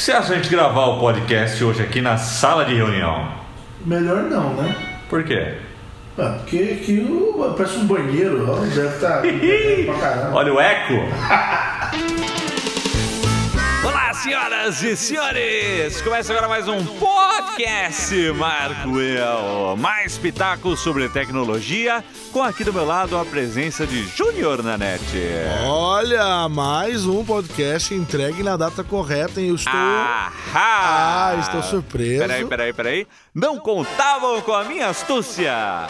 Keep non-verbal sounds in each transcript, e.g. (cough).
que você acha de a gente gravar o podcast hoje aqui na sala de reunião? Melhor não, né? Por quê? Ah, porque aqui parece um banheiro, ó, deve estar pra caramba. Olha o eco! (laughs) Senhoras e senhores! Começa agora mais um podcast Marco Eu. Mais pitacos sobre tecnologia, com aqui do meu lado a presença de Júnior na net. Olha, mais um podcast entregue na data correta, hein? Eu estou. Ahá! Ah, estou surpreso. Peraí, peraí, peraí. Não contavam com a minha astúcia!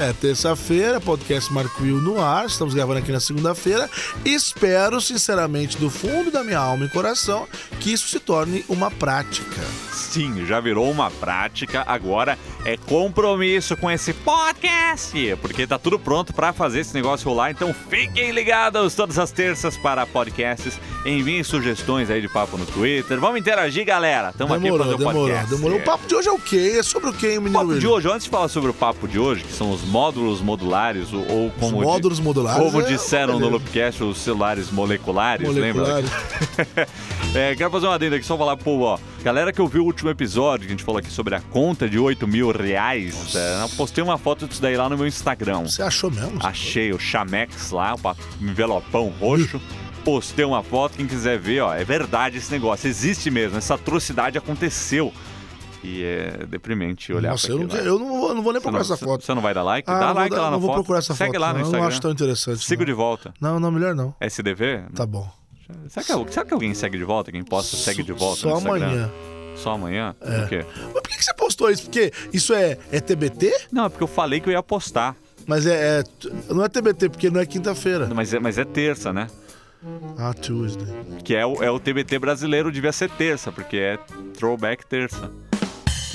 É terça-feira, podcast Marco Will no ar. Estamos gravando aqui na segunda-feira. Espero, sinceramente, do fundo da minha alma e coração, que isso se torne uma prática. Sim, já virou uma prática, agora é compromisso com esse podcast, porque tá tudo pronto para fazer esse negócio rolar, então fiquem ligados todas as terças para podcasts, enviem sugestões aí de papo no Twitter, vamos interagir, galera, estamos aqui para fazer o demorou, podcast. demorou. O papo de hoje é o quê? É sobre o quê, hein, O menino papo de hoje, antes de falar sobre o papo de hoje, que são os módulos modulares, ou, ou Os como, di- módulos modulares. como é disseram no. Loopcast, os celulares moleculares, lembra? Moleculares. (laughs) é, quero fazer uma adenda aqui, só falar, pô, ó, galera que ouviu o último episódio, que a gente falou aqui sobre a conta de 8 mil reais, é, eu postei uma foto disso daí lá no meu Instagram. Você achou mesmo? Achei o Chamex lá, o envelopão roxo. Postei uma foto, quem quiser ver, ó, é verdade esse negócio, existe mesmo, essa atrocidade aconteceu. E é deprimente olhar Nossa, pra eu não, lá. eu não vou, não vou nem procurar não, essa foto. Você não vai dar like? Ah, Dá like vou, lá dar- na não vou foto. procurar essa Segue foto. lá no não, Instagram. não acho tão interessante. Sigo não. de volta. Não, não, melhor não. SDV? Tá bom. Será que, será que alguém segue de volta? Quem posta segue de volta? Só amanhã. Só amanhã? Por quê? Mas por que que você postou isso? Porque isso é, é TBT? Não, é porque eu falei que eu ia postar. Mas é, é- Não é TBT, porque não é quinta-feira. Mas é, mas é terça, né? Ah, Tuesday. Que é o, é o TBT brasileiro, devia ser terça, porque é throwback terça.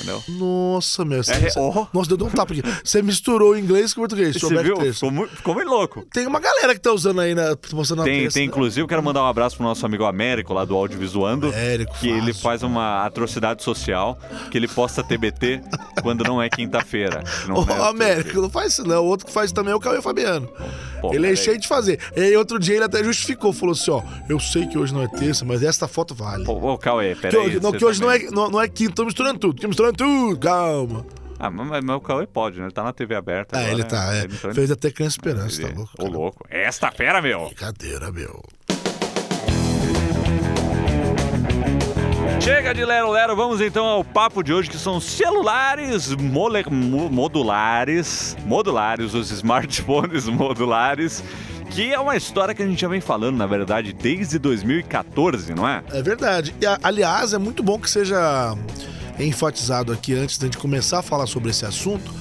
Entendeu? Nossa, meu. Você, oh. Nossa, deu um tapa aqui. Você misturou inglês com português. Você viu? Ficou muito, ficou muito louco. Tem uma galera que tá usando aí, na, postando na Tem, terça. tem, inclusive, eu quero mandar um abraço pro nosso amigo Américo, lá do Audiovisuando. Américo, Que ele fácil. faz uma atrocidade social, que ele posta TBT quando não é quinta-feira. que não (laughs) Ô, é Américo, não faz isso não. O outro que faz também é o Cauê Fabiano. Pô, ele é cheio de fazer. E aí outro dia ele até justificou, falou assim, ó, eu sei que hoje não é terça, mas esta foto vale. Ô, Cauê, que peraí. hoje, não, você que hoje não, é, não, não é quinta, tô misturando tudo. Tô misturando tudo, calma. Ah, mas, mas o Cauê pode, né? Ele tá na TV aberta. Ah, agora, ele tá, né? é. Ele em- Fez até Criança Esperança, ele- tá louco? Ô, louco. Esta fera, meu! Brincadeira, meu. Chega de Lero Lero, vamos então ao papo de hoje, que são celulares mole- mo- modulares, modulares, os smartphones (laughs) modulares, que é uma história que a gente já vem falando, na verdade, desde 2014, não é? É verdade. E, aliás, é muito bom que seja enfatizado aqui antes de a gente começar a falar sobre esse assunto,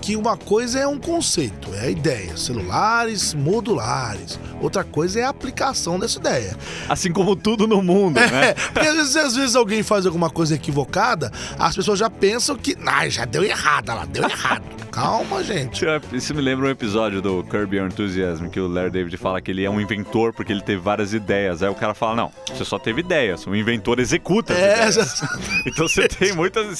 que uma coisa é um conceito, é a ideia, celulares modulares. Outra coisa é a aplicação dessa ideia. Assim como tudo no mundo, É, né? (laughs) porque às vezes, às vezes alguém faz alguma coisa equivocada, as pessoas já pensam que, ah, já deu errado, lá, deu errado. (laughs) Calma, gente. Isso me lembra um episódio do Curb Your Enthusiasm, que o Larry David fala que ele é um inventor porque ele teve várias ideias. Aí o cara fala, não, você só teve ideias, o inventor executa as É, ideias. (laughs) Então você tem muitas...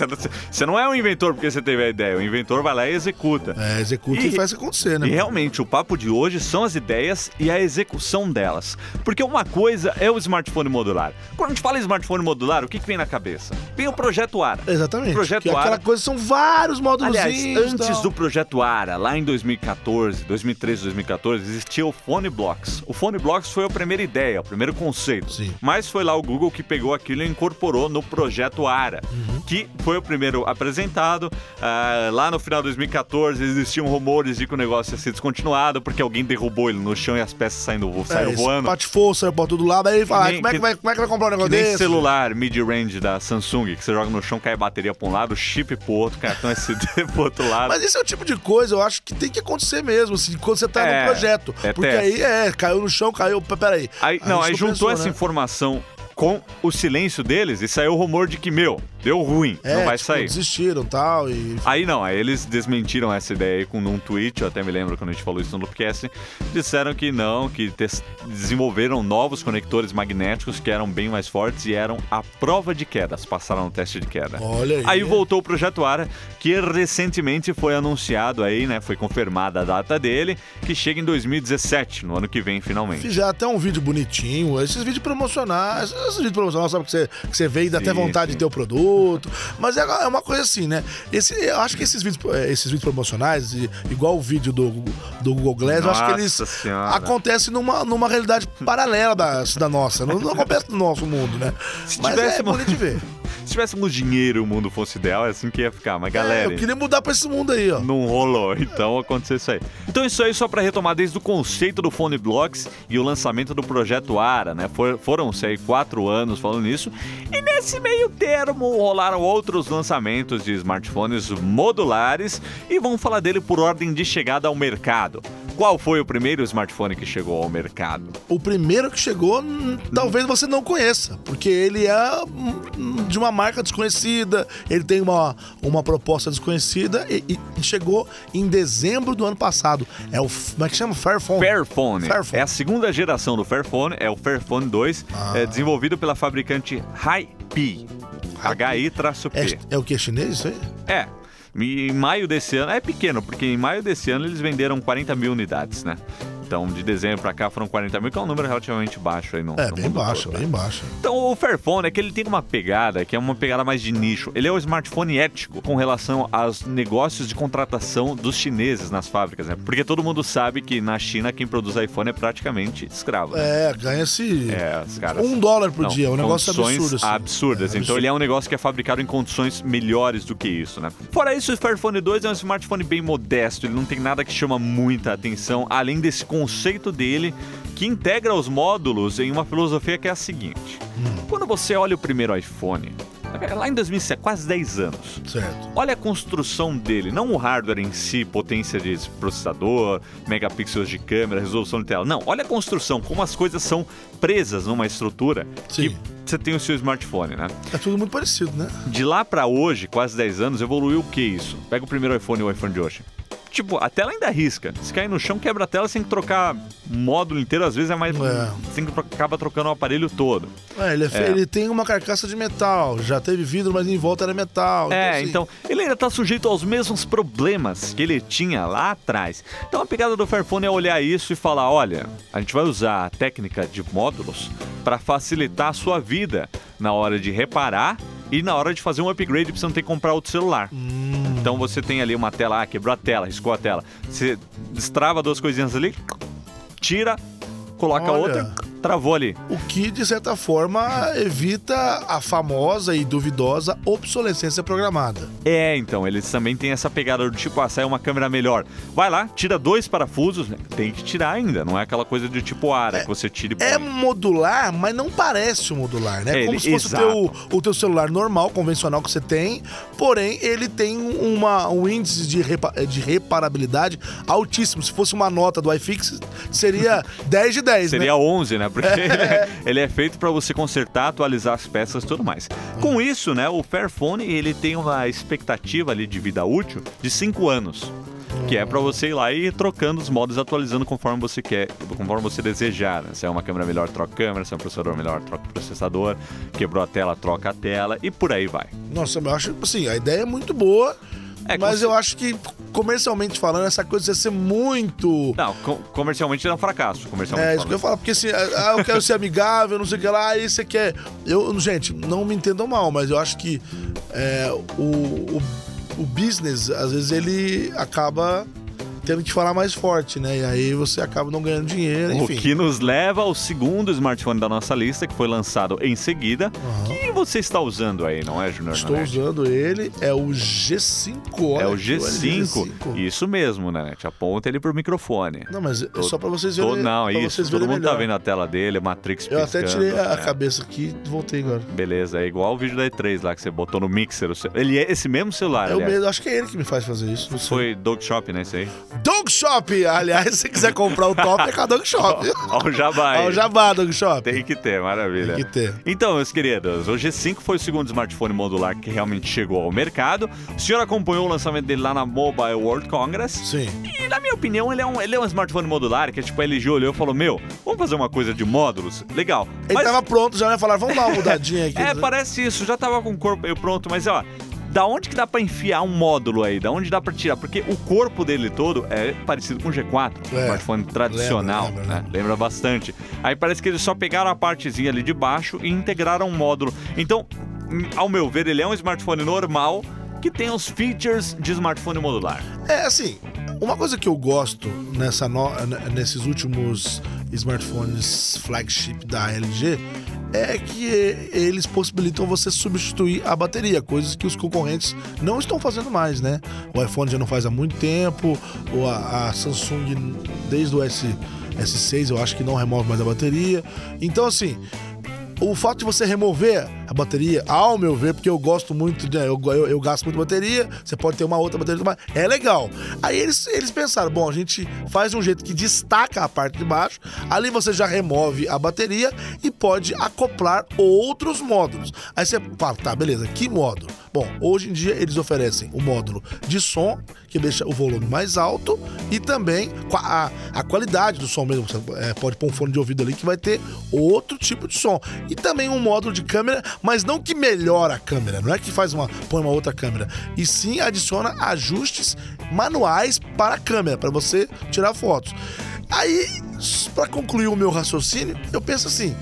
Você não é um inventor porque você teve a ideia, o inventor vai lá e executa. É, executa e, E- faz acontecer, né? E realmente, o papo de hoje são as ideias e a execução delas. Porque uma coisa é o smartphone modular. Quando a gente fala em smartphone modular, o que, que vem na cabeça? Vem o Projeto Ara. Exatamente. Projeto que é aquela Ara. coisa, são vários módulos. Aliás, antes do Projeto Ara, lá em 2014, 2013, 2014, existia o Phone Blocks. O Phone Blocks foi a primeira ideia, o primeiro conceito. Sim. Mas foi lá o Google que pegou aquilo e incorporou no Projeto Ara, Uhum. que foi o primeiro apresentado. Ah, lá no final de 2014 existiam rumores de que o negócio ia ser descontinuado porque alguém derrubou ele no chão e as peças saindo, saíram é, voando. Patifou, saiu pra todo lado, aí ele fala, ah, nem- como, é que que- vai, como é que vai comprar um negócio nem desse? celular mid-range da Samsung, que você joga no chão, cai a bateria pra um lado, chip pro outro, cartão SD (laughs) pro outro lado. Mas esse é o tipo de coisa, eu acho que tem que acontecer mesmo, assim, quando você tá É, no projeto. é Porque teste. aí é, caiu no chão, caiu. Peraí. Aí, A não, aí juntou pensou, essa né? informação com o silêncio deles e saiu o rumor de que, meu, deu ruim, É, não vai tipo, sair. desistiram tal, e Aí não, aí eles desmentiram essa ideia aí com um tweet, eu até me lembro quando a gente falou isso no Loopcast, disseram que não, que desenvolveram novos conectores magnéticos que eram bem mais fortes e eram a prova de quedas, passaram no teste de queda. Olha aí. Aí voltou o projeto Ara, que recentemente foi anunciado aí, né, foi confirmada a data dele, que chega em 2017, no ano que vem finalmente. Fizeram até um vídeo bonitinho, esses vídeos promocionais, esses vídeos promocionais, sabe que você, que você vê e dá até Sim, vontade sim. de ter o produto. Mas é, é uma coisa assim, né? Esse, eu acho que esses vídeos, eh, esses vídeos promocionais, igual o vídeo do, do Google Glass, eu acho que eles Senhora. acontecem numa, numa realidade paralela da, da nossa. Não, não acontece no nosso mundo, né? Se Mas é tivéssemos- bonito de ver. Se tivéssemos dinheiro o mundo fosse ideal, é assim que ia ficar. Mas É, galera, eu queria mudar pra esse mundo aí, ó. não rolou, (laughs) então aconteceu isso aí. Então isso aí só para retomar desde o conceito do Phone Blocks e o lançamento do projeto Ara, né? For- Foram-se aí quatro anos falando nisso. E nesse meio termo rolaram outros lançamentos de smartphones modulares e vamos falar dele por ordem de chegada ao mercado. Qual foi o primeiro smartphone que chegou ao mercado? O primeiro que chegou, hum, talvez você não conheça, porque ele é hum, de uma marca desconhecida, ele tem uma, uma proposta desconhecida e, e chegou em dezembro do ano passado. É o. Como é que chama? Fairphone. Fairphone. Fairphone. É a segunda geração do Fairphone, é o Fairphone 2, Ah. é desenvolvido pela fabricante HiP. HI-P. É, é o que? Chinês isso aí? É. Em maio desse ano, é pequeno, porque em maio desse ano eles venderam 40 mil unidades, né? Então, de dezembro pra cá foram 40 mil, que é um número relativamente baixo aí no, É, no bem baixo, todo, né? bem baixo. Então, o Fairphone é que ele tem uma pegada que é uma pegada mais de nicho. Ele é o smartphone ético com relação aos negócios de contratação dos chineses nas fábricas, né? Porque todo mundo sabe que na China quem produz iPhone é praticamente escravo. né? É, ganha-se É, caras. um dólar por Não, dia, um negócio absurdo. Assim. absurdas. É, Então absurdo. ele é um negócio que é fabricado em condições melhores do que isso, né? Fora isso, o Fairphone 2 é um smartphone bem modesto, ele não tem nada que chama muita atenção, além desse conceito dele que integra os módulos em uma filosofia que é a seguinte. Hum. Quando você olha o primeiro iPhone, lá em 2007, quase 10 anos, Certo. Olha a construção dele, não o hardware em si, potência de processador, megapixels de câmera, resolução de tela. Não, olha a construção, como as coisas são presas numa estrutura Sim. que você tem o seu smartphone, né? É tudo muito parecido, né? De lá pra hoje, quase 10 anos, evoluiu o que isso? Pega o primeiro iPhone e o iPhone de hoje. Tipo, a tela ainda risca. Se cair no chão, quebra a tela, você tem que trocar módulo inteiro, às vezes é mais. É. Você tem que tro- acaba trocando o aparelho todo. É, ele, é fe- É. ele tem uma carcaça de metal, já teve vidro, mas em volta era metal. É, assim, então ele ainda tá sujeito aos mesmos problemas que ele tinha lá atrás. Então a pegada do Fairphone é olhar isso e falar: olha, a gente vai usar a técnica de módulos para facilitar a sua vida na hora de reparar e na hora de fazer um upgrade pra você não ter que comprar outro celular. Hum, Então você tem ali uma tela, ah, quebrou a tela, riscou a tela. Você destrava duas coisinhas ali, tira, coloca Olha. outra, travou ali. o que, de certa forma, evita a famosa e duvidosa obsolescência programada. É, então, eles também têm essa pegada do tipo, ah, sai uma câmera melhor. Vai lá, tira dois parafusos, né? tem que tirar ainda, não é aquela coisa de tipo ara que você tira e põe. É modular, mas não parece modular, né? É, Como ele- se fosse o teu, o teu celular normal, convencional que você tem, porém ele tem uma, um índice de, repa- de reparabilidade altíssimo. Se fosse uma nota do iFix, seria (laughs) 10 de 10, Seria né? 11, né? Porque ele, (laughs) é, ele é feito para você consertar, atualizar as peças e tudo mais. Com isso, né, o Fairphone, ele tem uma expectativa ali de vida útil de 5 anos. Que é para você ir lá e ir trocando os modos, atualizando conforme você quer, conforme você desejar. Né? Se é uma câmera melhor, troca câmera. Se é um processador melhor, troca o processador. Quebrou a tela, troca a tela e por aí vai. Nossa, eu acho, assim, a ideia é muito boa, É, mas eu acho que, comercialmente falando, essa coisa ia ser muito... Não, co- comercialmente é um fracasso. Comercialmente É, isso que eu falando. falo, porque assim, ah, eu quero ser amigável, não sei o que lá, aí você quer. Eu, gente, não me entendam mal, mas eu acho que é, o, o, o business, às vezes, ele acaba tendo que falar mais forte, né? E aí você acaba não ganhando dinheiro, O enfim. que nos leva ao segundo smartphone da nossa lista, que foi lançado em seguida. Aham. Que você está usando aí, não é, Junior? Estou Nanete? usando ele, é o G5. Olha É o aqui, olha, G5. Isso mesmo, Nanete. Aponta ele pro microfone. Não, mas é Tô- só pra vocês Tô- verem. não, pra isso. Todo mundo tá melhor. vendo a tela dele, Matrix Eu até piscando, tirei a né? cabeça aqui e voltei agora. Beleza, é igual o vídeo da E3 lá que você botou no mixer. o Ele é esse mesmo celular, É o mesmo, acho que é ele que me faz fazer isso. não. Foi Dog Shop, né? Esse aí. Dog Shop. Aliás, se quiser comprar o top, é com a Dog Shop. (laughs) O jabá o Jabá, Dog Shop. Tem que ter, maravilha. Tem que ter. Então, meus queridos, o G5 foi o segundo smartphone modular que realmente chegou ao mercado. O senhor acompanhou o lançamento dele lá na Mobile World Congress. Sim. E, na minha opinião, ele é um, ele é um smartphone modular que, tipo, a LG olhou e falou: Meu, vamos fazer uma coisa de módulos? Legal. Ele Mas- tava pronto, já ia falar, vamos dar uma mudadinha aqui. (laughs) É, parece isso, já tava com o corpo meio pronto, mas ó. Da onde que dá pra enfiar um módulo aí? Da onde dá pra tirar? Porque o corpo dele todo é parecido com o G4, É, smartphone tradicional, lembra, né? lembra. Lembra bastante. Aí parece que eles só pegaram a partezinha ali de baixo e integraram um módulo. Então, hum, ao meu ver, ele é um smartphone normal que tem os features de smartphone modular. É, assim, uma coisa que eu gosto nessa no- nesses últimos smartphones flagship da LG é que eles possibilitam você substituir a bateria, coisas que os concorrentes não estão fazendo mais, né? O iPhone já não faz há muito tempo, ou a, a Samsung desde o S, S6 eu acho que não remove mais a bateria. Então, assim, o fato de você remover a bateria, ao meu ver, porque eu gosto muito, de, eu, eu, eu gasto muito bateria, você pode ter uma outra bateria, mas é legal. Aí eles, eles pensaram, bom, a gente faz um jeito que destaca a parte de baixo, ali você já remove a bateria e pode acoplar outros módulos. Aí você fala, tá, beleza, que módulo? Bom, hoje em dia eles oferecem o módulo de som, que deixa o volume mais alto, e também a, a qualidade do som mesmo. Você é, pode pôr um fone de ouvido ali que vai ter outro tipo de som. E também um módulo de câmera, mas não que melhora a câmera, não é que faz uma, põe uma outra câmera, e sim adiciona ajustes manuais para a câmera, para você tirar fotos. Aí, para concluir o meu raciocínio, eu penso assim: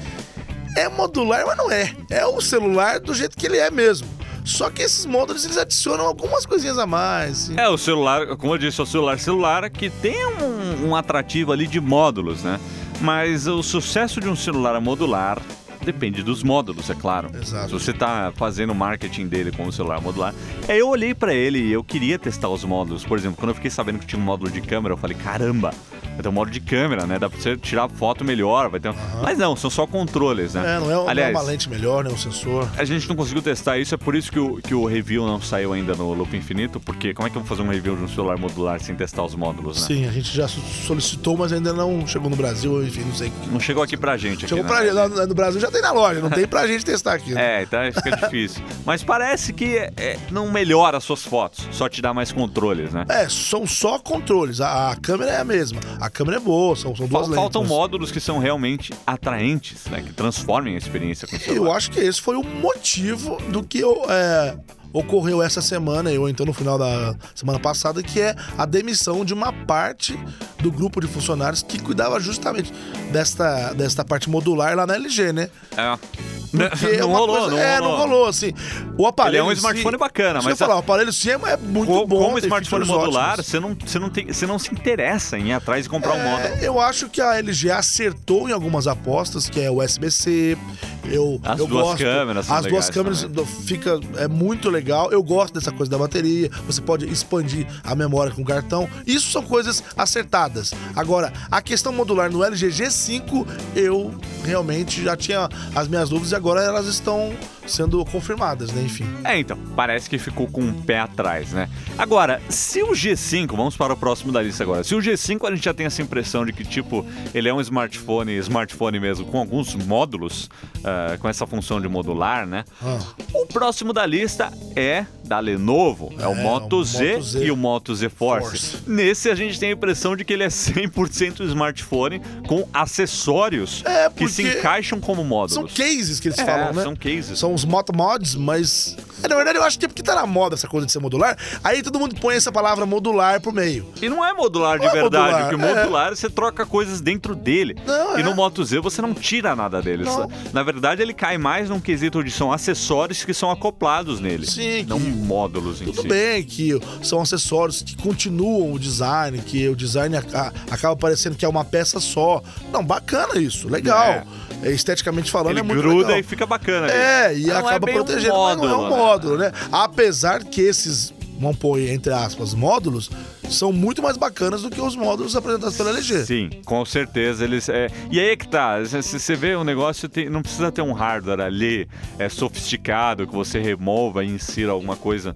é modular, mas não é. É o celular do jeito que ele é mesmo. Só que esses módulos eles adicionam algumas coisinhas a mais. É, o celular, como eu disse, é o celular celular que tem um, um atrativo ali de módulos, né? Mas o sucesso de um celular modular depende dos módulos, é claro. Exato. Se você tá fazendo o marketing dele com o celular modular. É, eu olhei pra ele e eu queria testar os módulos. Por exemplo, quando eu fiquei sabendo que tinha um módulo de câmera, eu falei, caramba, vai ter um módulo de câmera, né? Dá pra você tirar foto melhor, vai ter um... Mas não, são só controles, né? É, não é, não é Aliás, uma lente melhor, né? Um sensor. a gente não conseguiu testar isso, é por isso que o, que o review não saiu ainda no Loop Infinito, porque como é que eu vou fazer um review de um celular modular sem testar os módulos, né? Sim, a gente já so- solicitou, mas ainda não chegou no Brasil, enfim, não sei. Não chegou aqui pra gente. Aqui, Chegou né? pra gente, lá no Brasil já tem na loja, não tem pra gente testar aqui. né? (laughs) É, então fica difícil. Mas parece que é, é, não melhora as suas fotos, só te dá mais controles, né? É, são só controles. A, a câmera é a mesma. A câmera é boa, são, são duas Fal- lentes. Faltam mas- módulos que são realmente atraentes, né? Que transformem a experiência com o celular. Eu acho que esse foi o motivo do que eu, é, ocorreu essa semana, ou então no final da semana passada, que é a demissão de uma parte do grupo de funcionários que cuidava justamente desta, desta parte modular lá na LG, né? É. Porque é não uma rolou, coisa- não É, rolou. não rolou, assim. O aparelho. Ele é um em si- smartphone bacana, eu mas ia falar, o aparelho sim é é muito Co- bom. como smartphone modular, você não, você, não tem, você não se interessa em ir atrás e comprar um módulo. É, eu acho que a LG acertou em algumas apostas, que é USB-C. Eu, As eu duas gosto, câmeras As duas câmeras também. fica é muito legal. Eu gosto dessa coisa da bateria. Você pode expandir a memória com o cartão. Isso são coisas acertadas. Agora, a questão modular no LG G5, eu realmente já tinha as minhas dúvidas agora elas estão sendo confirmadas, né? Enfim. É, então, parece que ficou com um pé atrás, né? Agora, se o G5, vamos para o próximo da lista agora. Se o G5 a gente já tem essa impressão de que, tipo, ele é um smartphone, smartphone mesmo, com alguns módulos, ah, com essa função de modular, né? Ah. O próximo da lista é da Lenovo, é, o É, Moto o Z, Moto Z. e o Moto Z Force. Force. Nesse a gente tem a impressão de que ele é 100% smartphone com acessórios É, que se encaixam como módulos. São cases que eles É, falam, né? são cases. São os moto mods, mas. É, na verdade, eu acho que é porque tá na moda essa coisa de ser modular. Aí todo mundo põe essa palavra modular pro meio. E não é modular de Não é verdade, modular, porque é. modular você troca coisas dentro dele. Não, e é. no Moto Z você não tira nada dele. Não. Na verdade, ele cai mais num quesito de são acessórios que são acoplados nele. Sim, Não que- módulos em Tudo si. bem que são acessórios que continuam o design, que o design aca- acaba parecendo que é uma peça só. Não, bacana isso, legal. É, esteticamente falando, Ele é muito gruda legal. e fica bacana. É, ali. e não acaba bem um protegendo, mas não é um né? módulo, né? Apesar que esses vamos pôr entre aspas, módulos, são muito mais bacanas do que os módulos apresentados pela LG. Sim, com certeza eles. É... E aí é que tá. Se você vê um negócio, tem... não precisa ter um hardware ali é, sofisticado que você remova e insira alguma coisa,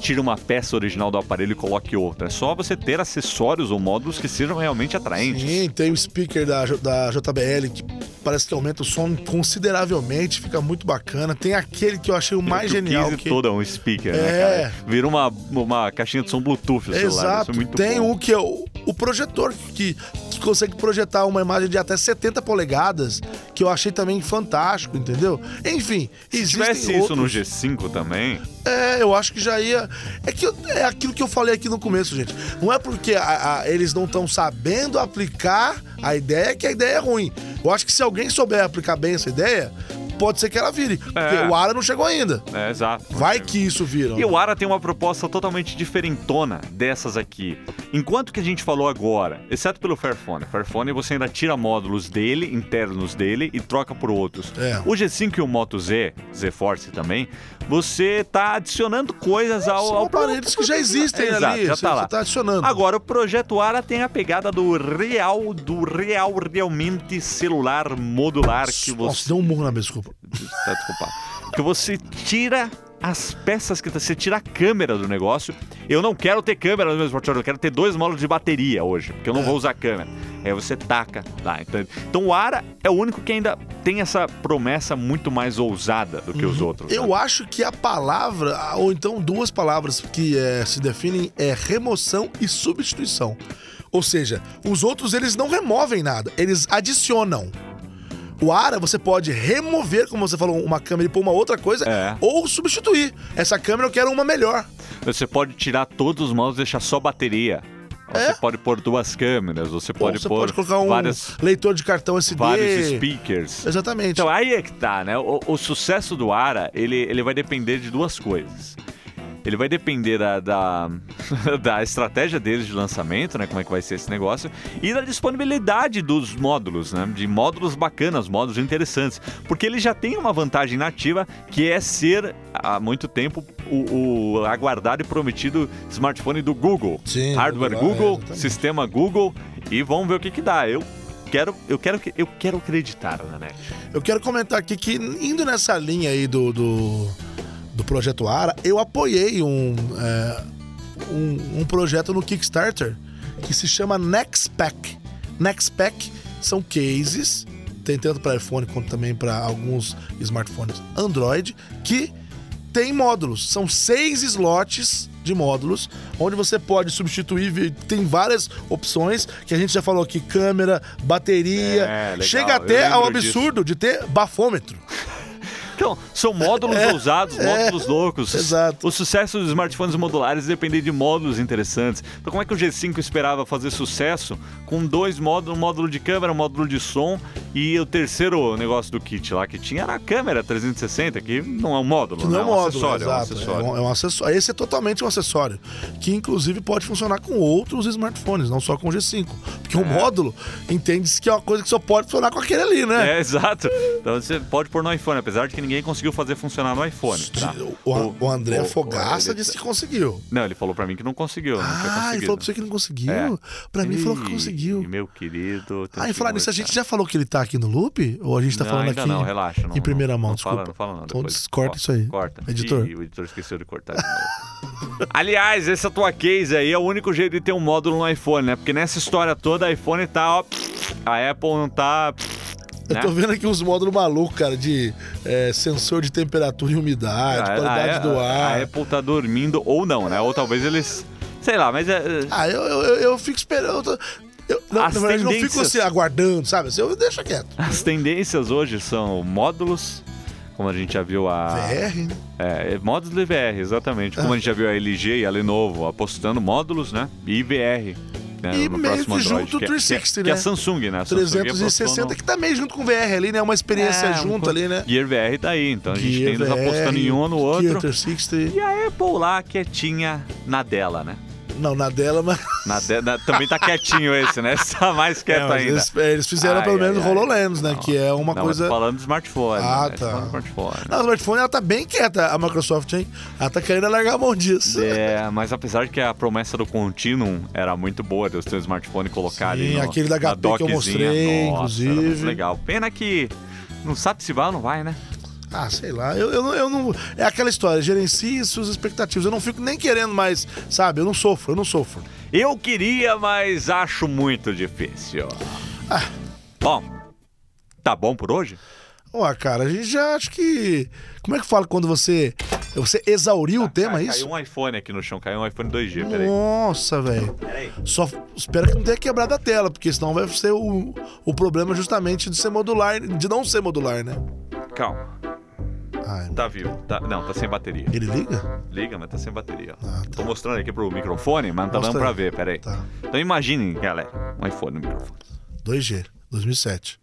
tira uma peça original do aparelho e coloque outra. É só você ter acessórios ou módulos que sejam realmente atraentes. Sim, tem o speaker da, da JBL que parece que aumenta o som consideravelmente, fica muito bacana. Tem aquele que eu achei o mais o genial. 15 que... todo é um speaker, né, É. cara? Vira uma, uma caixinha de som Bluetooth o celular. Isso é muito Tem bom. o que é o, o projetor que, que consegue projetar uma imagem de até 70 polegadas, que eu achei também fantástico, entendeu? Enfim, Se tivesse isso no outros. G5 também, É, eu acho que já ia. É que é aquilo que eu falei aqui no começo, gente. Não é porque a- a- eles não estão sabendo aplicar a ideia que a ideia é ruim. Eu acho que se alguém souber aplicar bem essa ideia, pode ser que ela vire. Porque É. o ARA não chegou ainda. é exato. Vai que isso vira. E o Ara tem uma proposta totalmente diferentona dessas aqui. Enquanto que a gente falou agora, exceto pelo Fairphone, Fairphone você ainda tira módulos dele, internos dele, e troca por outros. É. O G5 e o Moto Z, Z Force também, você tá adicionando coisas ao, São ao aparelhos que já existem Exato, ali. já você, tá lá. você tá adicionando. Agora, o projeto ARA tem a pegada do real, do real, realmente celular modular que Nossa, você deu um murro na minha desculpa. tá desculpado. Que você tira as peças que você tira a câmera do negócio. Eu não quero ter câmera no meu smartphone, eu quero ter dois módulos de bateria hoje, porque eu não vou usar câmera. Aí você taca lá. Então, então o Ara é o único que ainda tem essa promessa muito mais ousada do que os outros. Uhum. Eu né? acho que a palavra, ou então duas palavras que eh, se definem é remoção e substituição. Ou seja, os outros eles não removem nada, eles adicionam. O ARA você pode remover, como você falou, uma câmera e pôr uma outra coisa, É. ou substituir. Essa câmera eu quero uma melhor. Você pode tirar todos os módulos e deixar só bateria. Você É. pode pôr duas câmeras, você pode você pôr pode colocar um várias, leitor de cartão SD. vários speakers. Exatamente. Então aí é que tá, né? O, o sucesso do Ara, ele, ele vai depender de duas coisas. Ele vai depender da, da, (laughs) da estratégia deles de lançamento, né? Como é que vai ser esse negócio. E da disponibilidade dos módulos, né? De módulos bacanas, módulos interessantes. Porque ele já tem uma vantagem nativa, que é ser, há muito tempo, o, o aguardado e prometido smartphone do Google. Sim, Hardware Google, é, sistema Google. E vamos ver o que que dá. Eu quero, eu quero, que- eu quero acreditar, né? Eu quero comentar aqui que, indo nessa linha aí do, do, do projeto ARA, eu apoiei um, é, um, um projeto no Kickstarter que se chama NextPack. NextPack são cases, tem tanto para iPhone quanto também para alguns smartphones Android, que tem módulos. São seis slots de módulos, onde você pode substituir, tem várias opções que a gente já falou aqui, câmera, bateria, É, legal, chega até ao lembro disso. absurdo de ter bafômetro. Então, são módulos (laughs) ousados, módulos loucos. exato. O sucesso dos smartphones modulares depende de módulos interessantes. Então, como é que o G5 esperava fazer sucesso com dois módulos, um módulo de câmera, um módulo de som e o terceiro negócio do kit lá que tinha era a câmera 360, que não é um módulo, não né? é um módulo, acessório, exato. é um acessório. É um, é um acessório. Esse é totalmente um acessório. Que inclusive pode funcionar com outros smartphones, não só com o G5. Porque o módulo entende-se que é uma coisa que só pode funcionar com aquele ali, né? É, exato. Então você pode pôr no iPhone, apesar de que ninguém conseguiu fazer funcionar no iPhone. Tá? O, o André o- Fogaça ele- disse que conseguiu. Não, ele falou pra mim que não conseguiu. não Ah, ele falou pra você que não conseguiu. É. Pra mim, falou que conseguiu. Meu querido. Ah, e falar nisso, a gente já falou que ele tá aqui no loop? Ou a gente tá não, falando aqui não, relaxa. Não, em primeira não, mão? não desculpa. Fala, não fala não. Então corta isso aí. Corta. Editor. Ih, o editor esqueceu de cortar de novo. (laughs) Aliás, essa tua case aí é o único jeito de ter um módulo no iPhone, né? Porque nessa história toda, iPhone tá, ó... A Apple não tá... Eu né? tô vendo aqui uns módulos malucos, cara, de é, sensor de temperatura e umidade, A- qualidade a, do ar. A Apple tá dormindo ou não, né? Ou talvez eles... Sei lá, mas... É, Ah, eu, eu, eu- fico esperando. Eu, não, As na verdade, eu não fico tendências- assim aguardando, sabe? Assim, eu deixo quieto. (laughs) as tendências hoje são módulos... Como a gente já viu a... VR, né? É, módulos de VR, exatamente. Ah. Como a gente já viu a LG e a Lenovo apostando módulos, né? E VR. Né, E no meio próximo que Android, junto o que é- 360, que é, que é né? a Samsung, né? A Samsung 360, apostou no- que tá meio junto com o VR ali, né? Uma experiência É, junto um- ali, né? Gear VR tá aí, então a gente Gear tem eles apostando em um ou no Gear outro. 360. E a Apple lá quietinha na dela, né? Não, na dela, mas. Na de- na- também tá quietinho esse, né? (laughs) Tá mais quieto mas ainda. eles, eles fizeram Ai, pelo menos ai. HoloLens, né? Que é uma Não, coisa. falando do smartphone. Ah, né? tá. Falando do smartphone. Não, o smartphone ela tá bem quieta, a Microsoft, hein? Ela tá querendo largar a mão disso. É, mas apesar de que a promessa do Continuum era muito boa de você ter um smartphone e colocar ali Sim, no, aquele da HP que eu mostrei, Nossa, inclusive. Legal. Pena que não sabe se vai ou não vai, né? Ah, sei lá. Eu, eu, não- eu não. É aquela história, gerencie suas expectativas. Eu não fico nem querendo mais, sabe? Eu não sofro, eu não sofro. Eu queria, mas acho muito difícil. Ah. Bom, tá bom por hoje? Ó, cara, a gente já acho que. Como é que fala quando você. Você exauriu o tema, é Cai- isso? Caiu um iPhone aqui no chão, caiu um iPhone 2G, peraí. Nossa, velho. Peraí. Só espero que não tenha quebrado a tela, porque senão vai ser o, o problema justamente de ser modular, de não ser modular, né? Calma, Ai, tá vivo. Tá, não, tá sem bateria. ele liga? Liga, mas tá sem bateria. Ah, tá. Tô mostrando aqui pro microfone, mas não tá Mostra dando pra aí. ver, peraí. Tá. Então imaginem, galera, um iPhone no microfone. 2G, 2007.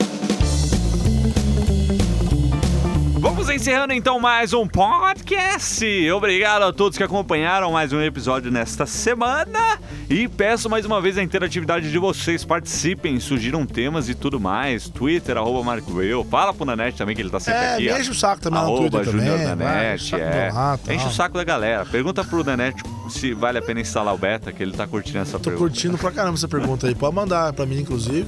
Vamos encerrando então mais um podcast. Obrigado a todos que acompanharam mais um episódio nesta semana. E peço mais uma vez a interatividade de vocês. Participem, sugiram temas e tudo mais. Twitter, arroba Marco Will. Fala pro Nanete também que ele tá sempre É, aqui. ó. enche o saco também no Arroba Twitter Júnior também. Nanete, é. tal. Enche o saco da galera. Pergunta pro Nanete se vale a pena instalar o beta, que ele tá curtindo essa Tô pergunta. curtindo pra caramba essa pergunta aí. Pode mandar pra mim, inclusive.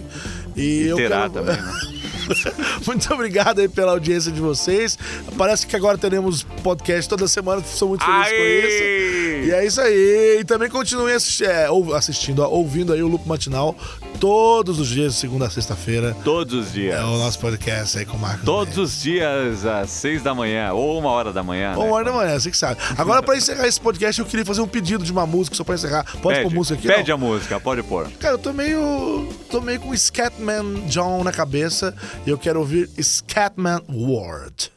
E, eu Terá quero... também, né? (laughs) (laughs) Muito obrigado aí pela audiência de vocês. Parece que agora teremos podcast toda semana. Sou muito feliz com isso. Aê! E é isso aí. E também continue assisti- é, ou- assistindo, ó, ouvindo aí o Lupo Matinal todos os dias, segunda a sexta-feira. Todos os dias. É o nosso podcast aí com o Marcos. Todos os dias às seis da manhã, ou uma hora da manhã. Uma né? hora da manhã, você que sabe. Agora, pra encerrar esse podcast, eu queria fazer um pedido de uma música só pra encerrar. Pode Pede, pôr música aqui? pede não? a música, pode pôr. Cara, eu tô meio. tô meio com Scatman John na cabeça e eu quero ouvir Scatman World.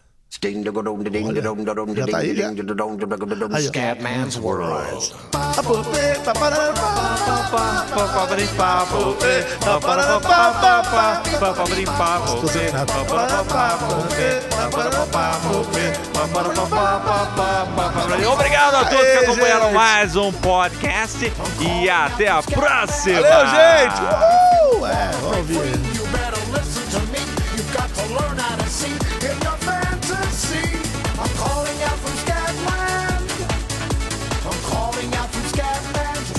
Já tá aí, já? Aí. Scatman's World. Obrigado a todos que acompanharam mais um podcast e até a próxima. Valeu, gente! Uhul! É, vamos ouvir.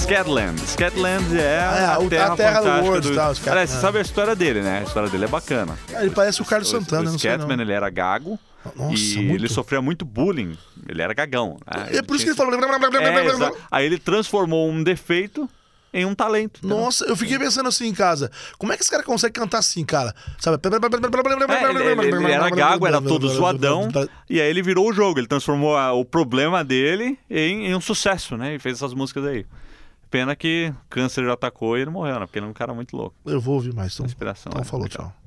Scatland. Scatland. É, Ah, a, o- a terra terra do World, tá, o Scat- Aliás, você é. sabe a história dele, né? A história dele é bacana. Ele parece o Carlos Santana, o não sei não. Scatman, ele era gago Nossa, e muito. ele sofria muito bullying. Ele era gagão. né? É por isso que ele falou. É, Aí ele transformou um defeito em um talento. entendeu? Nossa, eu fiquei pensando assim em casa. Como é que esse cara consegue cantar assim, cara? Sabe? É, ele, ele- ele era gago, era todo zoadão, e aí ele virou o jogo. Ele transformou a- o problema dele em, em um sucesso, né? E fez essas músicas aí. Pena que câncer já atacou e ele morreu, né? Porque ele é um cara muito louco. Eu vou ouvir mais. Então, Inspiração. então é, falou, legal. tchau.